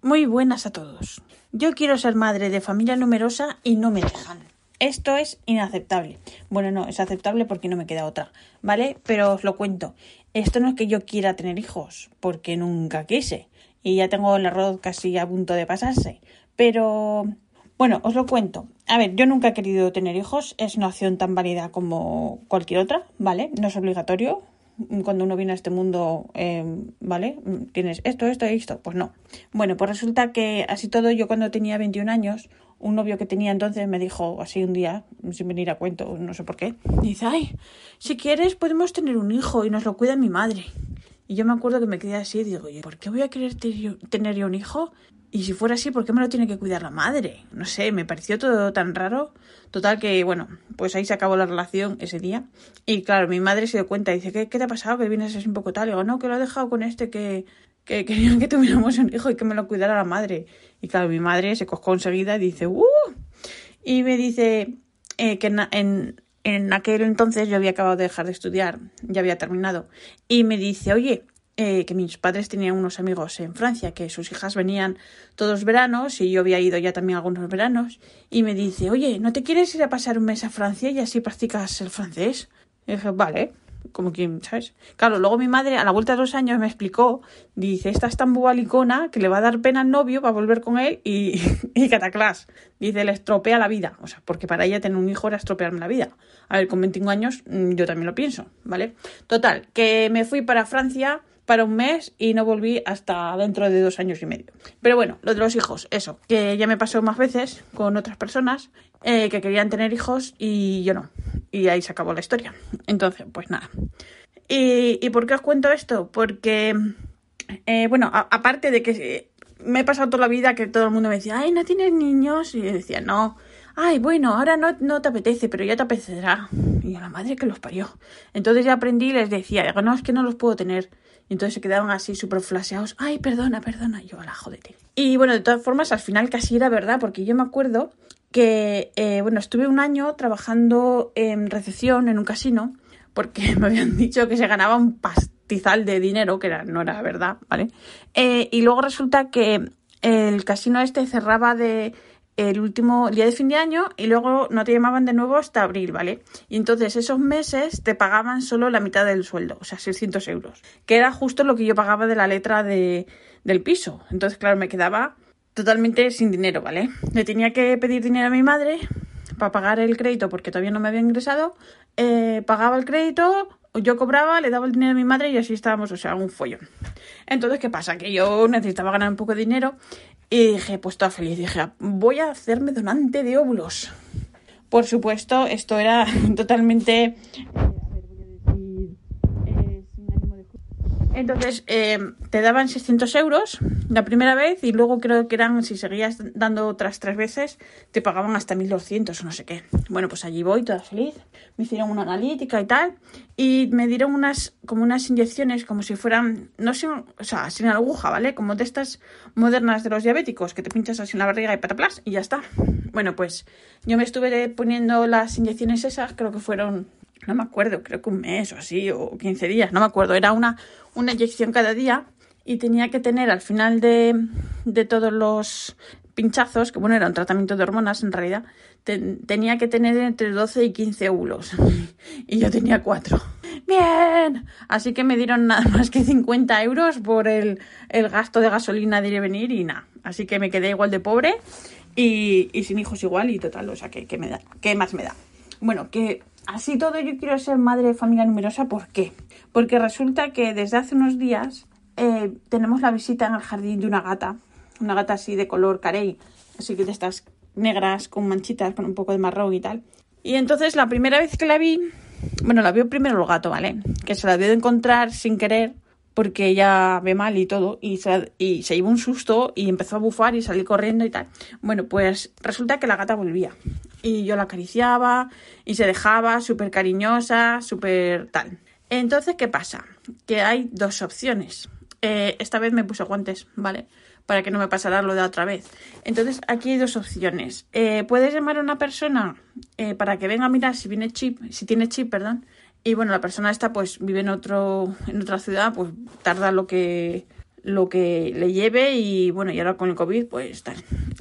Muy buenas a todos. Yo quiero ser madre de familia numerosa y no me dejan. Esto es inaceptable. Bueno, no, es aceptable porque no me queda otra, ¿vale? Pero os lo cuento. Esto no es que yo quiera tener hijos, porque nunca quise. Y ya tengo el arroz casi a punto de pasarse. Pero, bueno, os lo cuento. A ver, yo nunca he querido tener hijos. Es una opción tan válida como cualquier otra, ¿vale? No es obligatorio cuando uno viene a este mundo, eh, ¿vale? Tienes esto, esto y esto. Pues no. Bueno, pues resulta que así todo, yo cuando tenía 21 años, un novio que tenía entonces me dijo así un día, sin venir a cuento, no sé por qué, dice, ay, si quieres podemos tener un hijo y nos lo cuida mi madre. Y yo me acuerdo que me quedé así y digo, oye, ¿por qué voy a querer tener yo un hijo y si fuera así, ¿por qué me lo tiene que cuidar la madre? No sé, me pareció todo tan raro. Total que, bueno, pues ahí se acabó la relación ese día. Y claro, mi madre se dio cuenta dice, ¿qué, qué te ha pasado? Que vienes así un poco tal. Y digo, no, que lo he dejado con este que, que querían que tuviéramos un hijo y que me lo cuidara la madre. Y claro, mi madre se coscó enseguida y dice, ¡uh! Y me dice eh, que en, en aquel entonces yo había acabado de dejar de estudiar, ya había terminado. Y me dice, oye, eh, que mis padres tenían unos amigos en Francia, que sus hijas venían todos veranos y yo había ido ya también algunos veranos, y me dice, oye, ¿no te quieres ir a pasar un mes a Francia y así practicas el francés? Y dije, vale, como quien, ¿sabes? Claro, luego mi madre a la vuelta de dos años me explicó, dice, esta es tan bubalicona que le va a dar pena al novio para volver con él y, y cataclás. Dice, le estropea la vida. O sea, porque para ella tener un hijo era estropearme la vida. A ver, con 25 años mm, yo también lo pienso, ¿vale? Total, que me fui para Francia para un mes y no volví hasta dentro de dos años y medio. Pero bueno, lo de los hijos, eso, que ya me pasó más veces con otras personas eh, que querían tener hijos y yo no. Y ahí se acabó la historia. Entonces, pues nada. ¿Y, por qué os cuento esto? Porque, eh, bueno, aparte de que me he pasado toda la vida que todo el mundo me decía, ay, no tienes niños. Y yo decía, no. Ay, bueno, ahora no, no te apetece, pero ya te apetecerá. Y a la madre que los parió. Entonces ya aprendí y les decía, no, es que no los puedo tener. Y entonces se quedaban así súper flaseados. Ay, perdona, perdona. Y yo, la jodete. Y bueno, de todas formas, al final casi era verdad, porque yo me acuerdo que, eh, bueno, estuve un año trabajando en recepción en un casino, porque me habían dicho que se ganaba un pastizal de dinero, que era, no era verdad, ¿vale? Eh, y luego resulta que el casino este cerraba de el último día de fin de año y luego no te llamaban de nuevo hasta abril, ¿vale? Y entonces esos meses te pagaban solo la mitad del sueldo, o sea, 600 euros, que era justo lo que yo pagaba de la letra de, del piso. Entonces, claro, me quedaba totalmente sin dinero, ¿vale? Le tenía que pedir dinero a mi madre para pagar el crédito porque todavía no me había ingresado, eh, pagaba el crédito, yo cobraba, le daba el dinero a mi madre y así estábamos, o sea, un follón. Entonces, ¿qué pasa? Que yo necesitaba ganar un poco de dinero y dije, pues toda feliz, dije, voy a hacerme donante de óvulos. Por supuesto, esto era totalmente Entonces, eh, te daban 600 euros la primera vez y luego creo que eran, si seguías dando otras tres veces, te pagaban hasta 1200 o no sé qué. Bueno, pues allí voy, toda feliz. Me hicieron una analítica y tal. Y me dieron unas, como unas inyecciones, como si fueran, no sé, o sea, sin aguja, ¿vale? Como de estas modernas de los diabéticos, que te pinchas así en la barriga y pataplas y ya está. Bueno, pues yo me estuve poniendo las inyecciones esas, creo que fueron no me acuerdo, creo que un mes o así, o 15 días, no me acuerdo, era una, una inyección cada día y tenía que tener al final de, de todos los pinchazos, que bueno, era un tratamiento de hormonas en realidad, tenía que tener entre 12 y 15 óvulos. y yo tenía 4. Bien. Así que me dieron nada más que 50 euros por el, el gasto de gasolina de ir y venir y nada. Así que me quedé igual de pobre y, y sin hijos igual y total, o sea, ¿qué, qué me da? ¿Qué más me da? Bueno, que así todo yo quiero ser madre de familia numerosa. ¿Por qué? Porque resulta que desde hace unos días eh, tenemos la visita en el jardín de una gata, una gata así de color carey, así que de estas negras con manchitas, con un poco de marrón y tal. Y entonces la primera vez que la vi, bueno, la vio primero el gato, ¿vale? Que se la dio de encontrar sin querer porque ella ve mal y todo, y se, y se llevó un susto y empezó a bufar y salir corriendo y tal. Bueno, pues resulta que la gata volvía y yo la acariciaba y se dejaba súper cariñosa, súper tal. Entonces, ¿qué pasa? Que hay dos opciones. Eh, esta vez me puse guantes, ¿vale? Para que no me pasara lo de otra vez. Entonces, aquí hay dos opciones. Eh, puedes llamar a una persona eh, para que venga a mirar si viene chip, si tiene chip, perdón, y bueno, la persona esta pues vive en otro, en otra ciudad, pues tarda lo que, lo que le lleve y bueno, y ahora con el COVID pues está.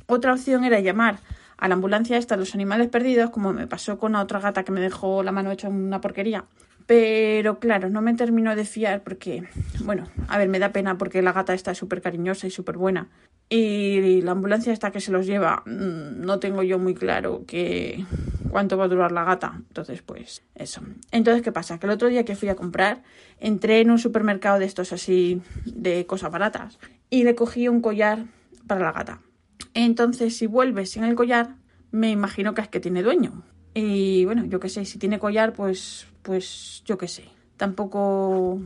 Otra opción era llamar a la ambulancia esta los animales perdidos, como me pasó con la otra gata que me dejó la mano hecha una porquería. Pero claro, no me termino de fiar porque, bueno, a ver, me da pena porque la gata está súper cariñosa y súper buena. Y la ambulancia esta que se los lleva, mm, no tengo yo muy claro que cuánto va a durar la gata. Entonces, pues eso. Entonces, ¿qué pasa? Que el otro día que fui a comprar, entré en un supermercado de estos así de cosas baratas y le cogí un collar para la gata. Entonces, si vuelve sin el collar, me imagino que es que tiene dueño. Y bueno, yo qué sé, si tiene collar, pues, pues yo qué sé. Tampoco,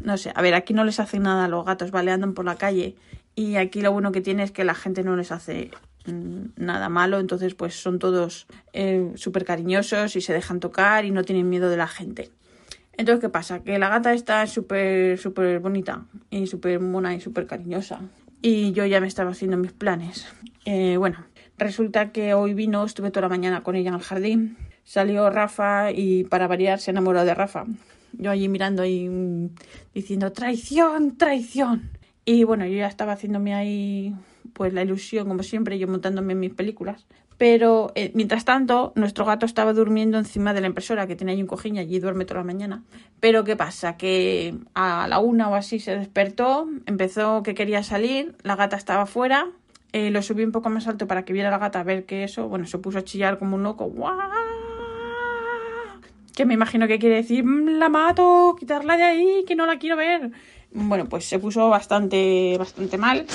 no sé, a ver, aquí no les hace nada a los gatos, ¿vale? Andan por la calle y aquí lo bueno que tiene es que la gente no les hace nada malo, entonces pues son todos eh, súper cariñosos y se dejan tocar y no tienen miedo de la gente. Entonces, ¿qué pasa? Que la gata está súper, súper bonita y súper mona y súper cariñosa y yo ya me estaba haciendo mis planes. Eh, bueno, resulta que hoy vino, estuve toda la mañana con ella en el jardín, salió Rafa y para variar se enamoró de Rafa. Yo allí mirando y mm, diciendo traición, traición. Y bueno, yo ya estaba haciéndome ahí pues la ilusión, como siempre, yo montándome mis películas. Pero eh, mientras tanto, nuestro gato estaba durmiendo encima de la impresora, que tiene ahí un cojín allí duerme toda la mañana. Pero ¿qué pasa? Que a la una o así se despertó, empezó que quería salir, la gata estaba fuera, eh, lo subí un poco más alto para que viera la gata a ver qué eso, bueno, se puso a chillar como un loco, ¡guau! Que me imagino que quiere decir, mm, la mato, quitarla de ahí, que no la quiero ver bueno, pues se puso bastante, bastante mal.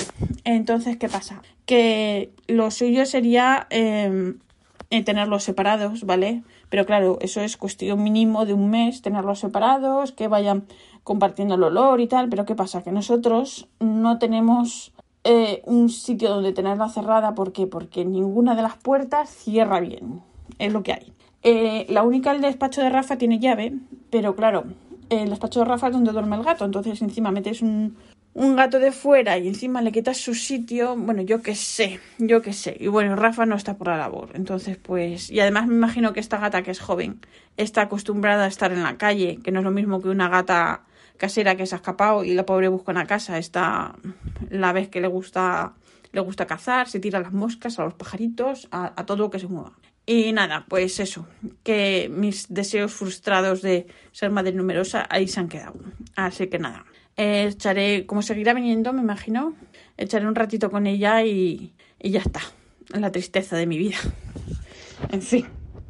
Entonces, ¿qué pasa? Que lo suyo sería em, eh, tenerlos separados, ¿vale? Pero claro, eso es cuestión mínimo de un mes, tenerlos separados, que vayan compartiendo el olor y tal. Pero ¿qué pasa? Que nosotros no tenemos eh, un sitio donde tenerla cerrada. ¿Por qué? Porque ninguna de las puertas cierra bien. Es lo que hay. Eh, la única, el despacho de Rafa tiene llave, pero claro, de Rafa es donde duerme el gato. Entonces encima metes un, un gato de fuera y encima le quitas su sitio, bueno, yo qué sé, yo qué sé. Y bueno, Rafa no está por la labor. Entonces, pues, y además me imagino que esta gata que es joven está acostumbrada a estar en la calle, que no es lo mismo que una gata casera que se ha escapado y la pobre busca una casa. Está la vez que le gusta le gusta cazar, se tira a las moscas, a los pajaritos, a, a todo lo que se mueva. Y nada, pues eso, que mis deseos frustrados de ser madre numerosa ahí se han quedado. Así que nada, echaré, como seguirá viniendo, me imagino, echaré un ratito con ella y, y ya está. La tristeza de mi vida. En fin.